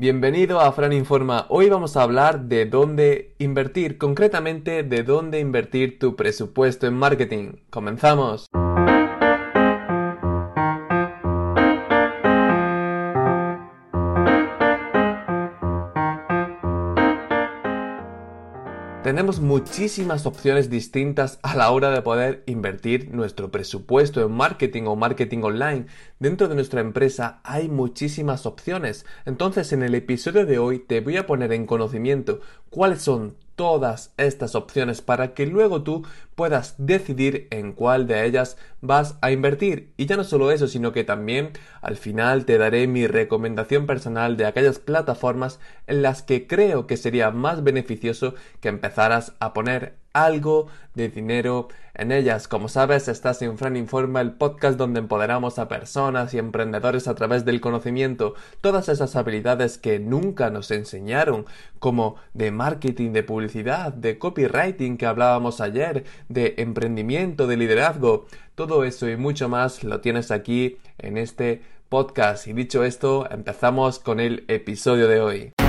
Bienvenido a Fran Informa. Hoy vamos a hablar de dónde invertir, concretamente de dónde invertir tu presupuesto en marketing. Comenzamos. Tenemos muchísimas opciones distintas a la hora de poder invertir nuestro presupuesto en marketing o marketing online. Dentro de nuestra empresa hay muchísimas opciones. Entonces en el episodio de hoy te voy a poner en conocimiento cuáles son todas estas opciones para que luego tú puedas decidir en cuál de ellas vas a invertir. Y ya no solo eso, sino que también al final te daré mi recomendación personal de aquellas plataformas en las que creo que sería más beneficioso que empezaras a poner algo de dinero en ellas. Como sabes, estás en Fran Informa, el podcast donde empoderamos a personas y emprendedores a través del conocimiento, todas esas habilidades que nunca nos enseñaron, como de marketing, de publicidad, de copywriting que hablábamos ayer, de emprendimiento, de liderazgo. Todo eso y mucho más lo tienes aquí en este podcast. Y dicho esto, empezamos con el episodio de hoy.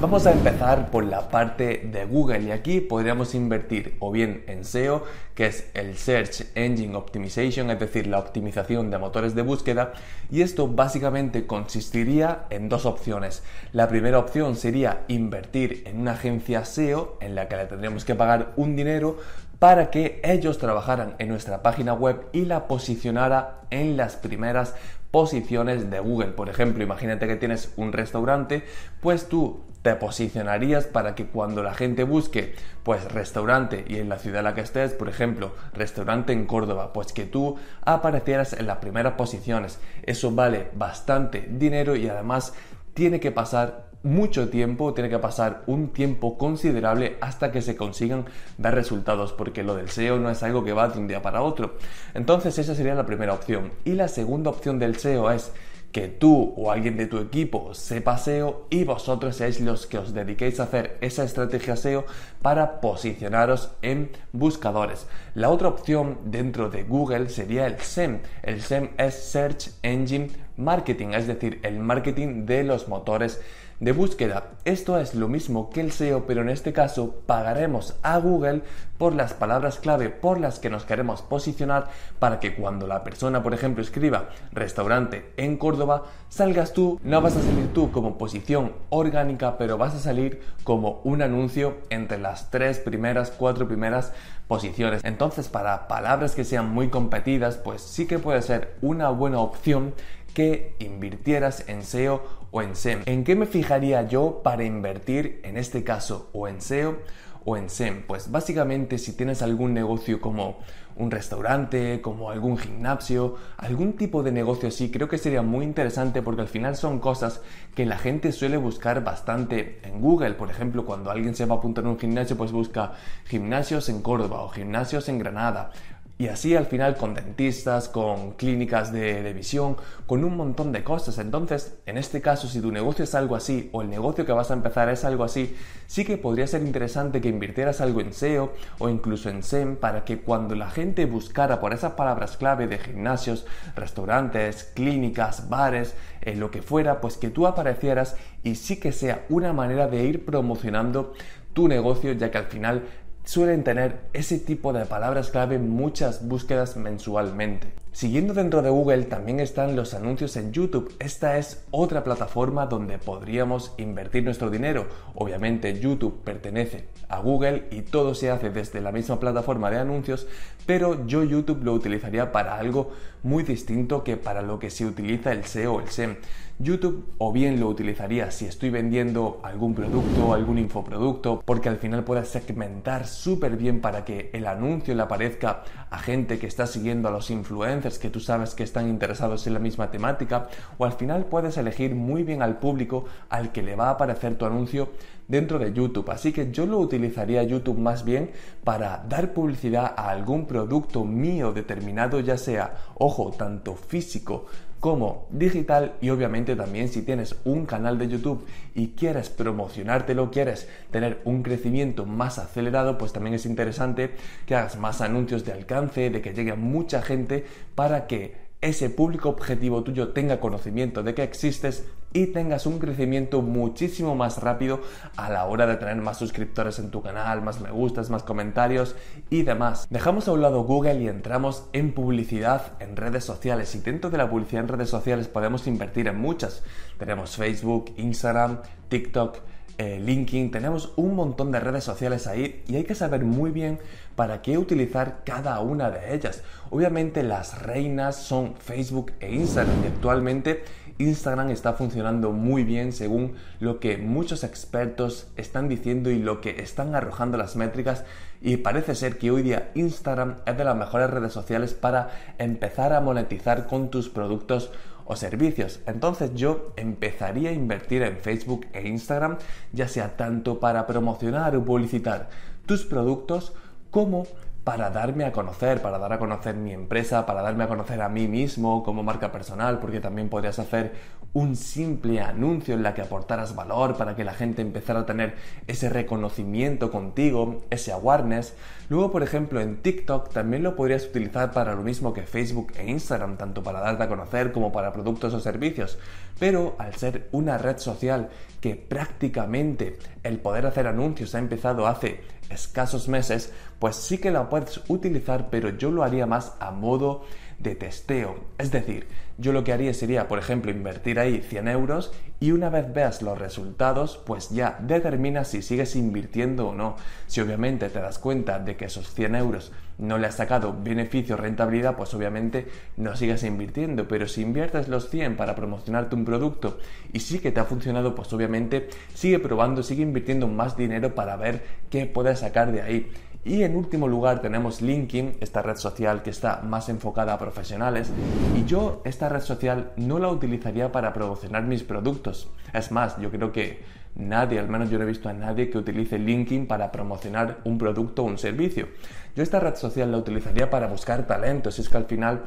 Vamos a empezar por la parte de Google y aquí podríamos invertir o bien en SEO, que es el Search Engine Optimization, es decir, la optimización de motores de búsqueda, y esto básicamente consistiría en dos opciones. La primera opción sería invertir en una agencia SEO en la que le tendríamos que pagar un dinero para que ellos trabajaran en nuestra página web y la posicionara en las primeras posiciones de Google. Por ejemplo, imagínate que tienes un restaurante, pues tú te posicionarías para que cuando la gente busque pues restaurante y en la ciudad en la que estés, por ejemplo, restaurante en Córdoba, pues que tú aparecieras en las primeras posiciones. Eso vale bastante dinero y además tiene que pasar mucho tiempo, tiene que pasar un tiempo considerable hasta que se consigan dar resultados, porque lo del SEO no es algo que va de un día para otro. Entonces esa sería la primera opción. Y la segunda opción del SEO es que tú o alguien de tu equipo sepa SEO y vosotros seáis los que os dediquéis a hacer esa estrategia SEO para posicionaros en buscadores. La otra opción dentro de Google sería el SEM. El SEM es Search Engine Marketing, es decir, el marketing de los motores de búsqueda. Esto es lo mismo que el SEO, pero en este caso pagaremos a Google por las palabras clave por las que nos queremos posicionar para que cuando la persona, por ejemplo, escriba restaurante en Córdoba, salgas tú, no vas a salir tú como posición orgánica, pero vas a salir como un anuncio entre las tres primeras, cuatro primeras posiciones. Entonces, para palabras que sean muy competidas, pues sí que puede ser una buena opción que invirtieras en SEO o en SEM. ¿En qué me fijaría yo para invertir en este caso o en SEO o en SEM? Pues básicamente si tienes algún negocio como un restaurante, como algún gimnasio, algún tipo de negocio así, creo que sería muy interesante porque al final son cosas que la gente suele buscar bastante en Google. Por ejemplo, cuando alguien se va a apuntar a un gimnasio, pues busca gimnasios en Córdoba o gimnasios en Granada y así al final con dentistas, con clínicas de, visión, con un montón de cosas. Entonces, en este caso, si tu negocio es algo así o el negocio que vas a empezar es algo así, sí que podría ser interesante que invirtieras algo en SEO o incluso en SEM para que cuando la gente buscara por esas palabras clave de gimnasios, restaurantes, clínicas, bares, eh, lo que fuera, pues que tú aparecieras y sí que sea una manera de ir promocionando tu negocio, ya que al final suelen tener ese tipo de palabras clave muchas búsquedas mensualmente. Siguiendo dentro de Google también están los anuncios en YouTube. Esta es otra plataforma donde podríamos invertir nuestro dinero. Obviamente YouTube pertenece a Google y todo se hace desde la misma plataforma de anuncios, pero yo YouTube lo utilizaría para algo muy distinto que para lo que se utiliza el SEO o el SEM. YouTube o bien lo utilizaría si estoy vendiendo algún producto, algún infoproducto, porque al final puedes segmentar súper bien para que el anuncio le aparezca a gente que está siguiendo a los influencers que tú sabes que están interesados en la misma temática o al final puedes elegir muy bien al público al que le va a aparecer tu anuncio dentro de YouTube. Así que yo lo utilizaría YouTube más bien para dar publicidad a algún producto mío determinado, ya sea, ojo, tanto físico como digital y obviamente también si tienes un canal de YouTube y quieres promocionártelo, quieres tener un crecimiento más acelerado, pues también es interesante que hagas más anuncios de alcance, de que llegue a mucha gente para que ese público objetivo tuyo tenga conocimiento de que existes y tengas un crecimiento muchísimo más rápido a la hora de tener más suscriptores en tu canal, más me gustas, más comentarios y demás. Dejamos a un lado Google y entramos en publicidad en redes sociales y dentro de la publicidad en redes sociales podemos invertir en muchas. Tenemos Facebook, Instagram, TikTok, eh, LinkedIn, tenemos un montón de redes sociales ahí y hay que saber muy bien para qué utilizar cada una de ellas. Obviamente las reinas son Facebook e Instagram y actualmente Instagram está funcionando muy bien según lo que muchos expertos están diciendo y lo que están arrojando las métricas y parece ser que hoy día Instagram es de las mejores redes sociales para empezar a monetizar con tus productos o servicios. Entonces yo empezaría a invertir en Facebook e Instagram, ya sea tanto para promocionar o publicitar tus productos como para darme a conocer, para dar a conocer mi empresa, para darme a conocer a mí mismo como marca personal, porque también podrías hacer un simple anuncio en la que aportaras valor para que la gente empezara a tener ese reconocimiento contigo, ese awareness. Luego, por ejemplo, en TikTok también lo podrías utilizar para lo mismo que Facebook e Instagram, tanto para darte a conocer como para productos o servicios. Pero al ser una red social que prácticamente el poder hacer anuncios ha empezado hace escasos meses, pues sí que la puedes utilizar, pero yo lo haría más a modo de testeo. Es decir, yo lo que haría sería, por ejemplo, invertir ahí 100 euros y una vez veas los resultados, pues ya determinas si sigues invirtiendo o no. Si obviamente te das cuenta de que esos 100 euros no le has sacado beneficio o rentabilidad, pues obviamente no sigas invirtiendo. Pero si inviertes los 100 para promocionarte un producto y sí que te ha funcionado, pues obviamente sigue probando, sigue invirtiendo más dinero para ver qué puedes sacar de ahí. Y en último lugar tenemos LinkedIn, esta red social que está más enfocada a profesionales. Y yo esta red social no la utilizaría para promocionar mis productos. Es más, yo creo que nadie, al menos yo no he visto a nadie que utilice LinkedIn para promocionar un producto o un servicio. Yo esta red social la utilizaría para buscar talentos. Es que al final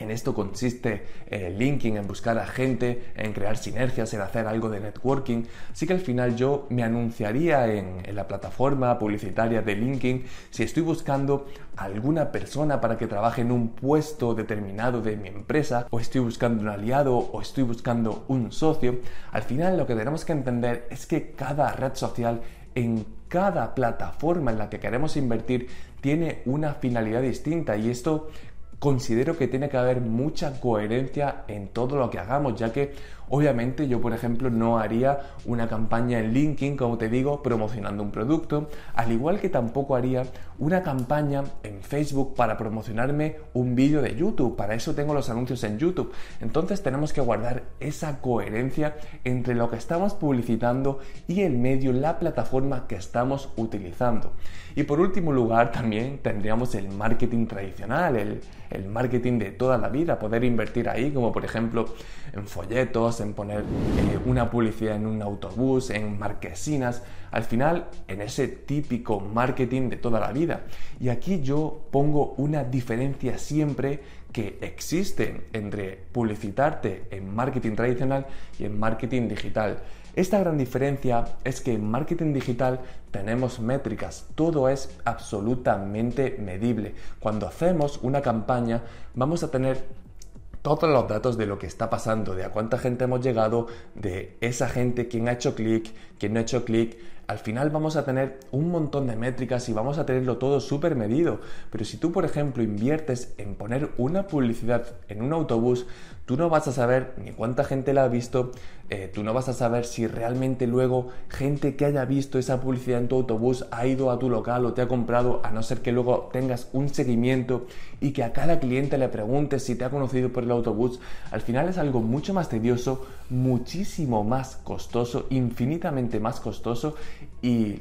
en esto consiste eh, linking, en buscar a gente, en crear sinergias, en hacer algo de networking. Así que al final yo me anunciaría en, en, la plataforma publicitaria de LinkedIn si estoy buscando alguna persona para que trabaje en un puesto determinado de mi empresa, o estoy buscando un aliado, o estoy buscando un socio. Al final lo que tenemos que entender es que cada red social en cada plataforma en la que queremos invertir tiene una finalidad distinta y esto considero que tiene que haber mucha coherencia en todo lo que hagamos, ya que obviamente yo, por ejemplo, no haría una campaña en LinkedIn, como te digo, promocionando un producto, al igual que tampoco haría una campaña en Facebook para promocionarme un vídeo de YouTube, para eso tengo los anuncios en YouTube. Entonces tenemos que guardar esa coherencia entre lo que estamos publicitando y el medio, la plataforma que estamos utilizando. Y por último lugar también tendríamos el marketing tradicional, el, el marketing de toda la vida, poder invertir ahí, como por ejemplo en folletos, en poner eh, una publicidad en un autobús, en marquesinas, al final en ese típico marketing de toda la vida. Y aquí yo pongo una diferencia siempre que existe entre publicitarte en marketing tradicional y en marketing digital. Esta gran diferencia es que en marketing digital tenemos métricas, todo es absolutamente medible. Cuando hacemos una campaña vamos a tener todos los datos de lo que está pasando, de a cuánta gente hemos llegado, de esa gente, quién ha hecho clic, quién no ha hecho clic, al final vamos a tener un montón de métricas y vamos a tenerlo todo súper medido. Pero si tú, por ejemplo, inviertes en poner una publicidad en un autobús, tú no vas a saber ni cuánta gente la ha visto, eh, tú no vas a saber si realmente luego gente que haya visto esa publicidad en tu autobús ha ido a tu local o te ha comprado, a no ser que luego tengas un seguimiento y que a cada cliente le preguntes si te ha conocido por el autobús. Al final es algo mucho más tedioso, muchísimo más costoso, infinitamente más costoso y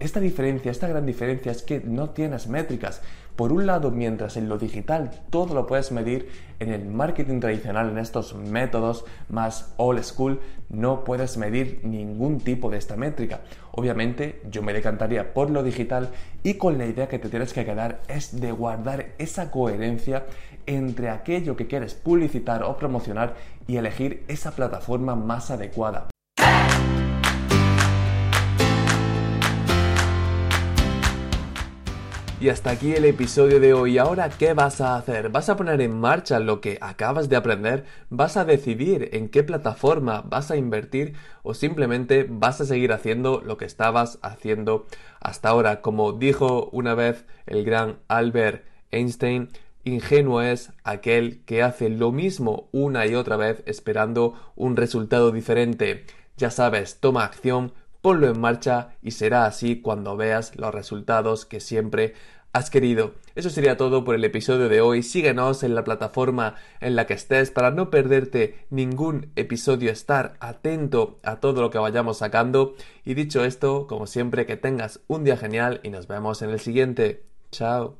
esta diferencia, esta gran diferencia es que no tienes métricas. Por un lado, mientras en lo digital todo lo puedes medir, en el marketing tradicional, en estos métodos más old school, no puedes medir ningún tipo de esta métrica. Obviamente yo me decantaría por lo digital y con la idea que te tienes que quedar es de guardar esa coherencia entre aquello que quieres publicitar o promocionar y elegir esa plataforma más adecuada. Y hasta aquí el episodio de hoy. Ahora, ¿qué vas a hacer? ¿Vas a poner en marcha lo que acabas de aprender? ¿Vas a decidir en qué plataforma vas a invertir? ¿O simplemente vas a seguir haciendo lo que estabas haciendo hasta ahora? Como dijo una vez el gran Albert Einstein, Ingenuo es aquel que hace lo mismo una y otra vez esperando un resultado diferente. Ya sabes, toma acción, ponlo en marcha y será así cuando veas los resultados que siempre has querido. Eso sería todo por el episodio de hoy. Síguenos en la plataforma en la que estés para no perderte ningún episodio, estar atento a todo lo que vayamos sacando. Y dicho esto, como siempre, que tengas un día genial y nos vemos en el siguiente. Chao.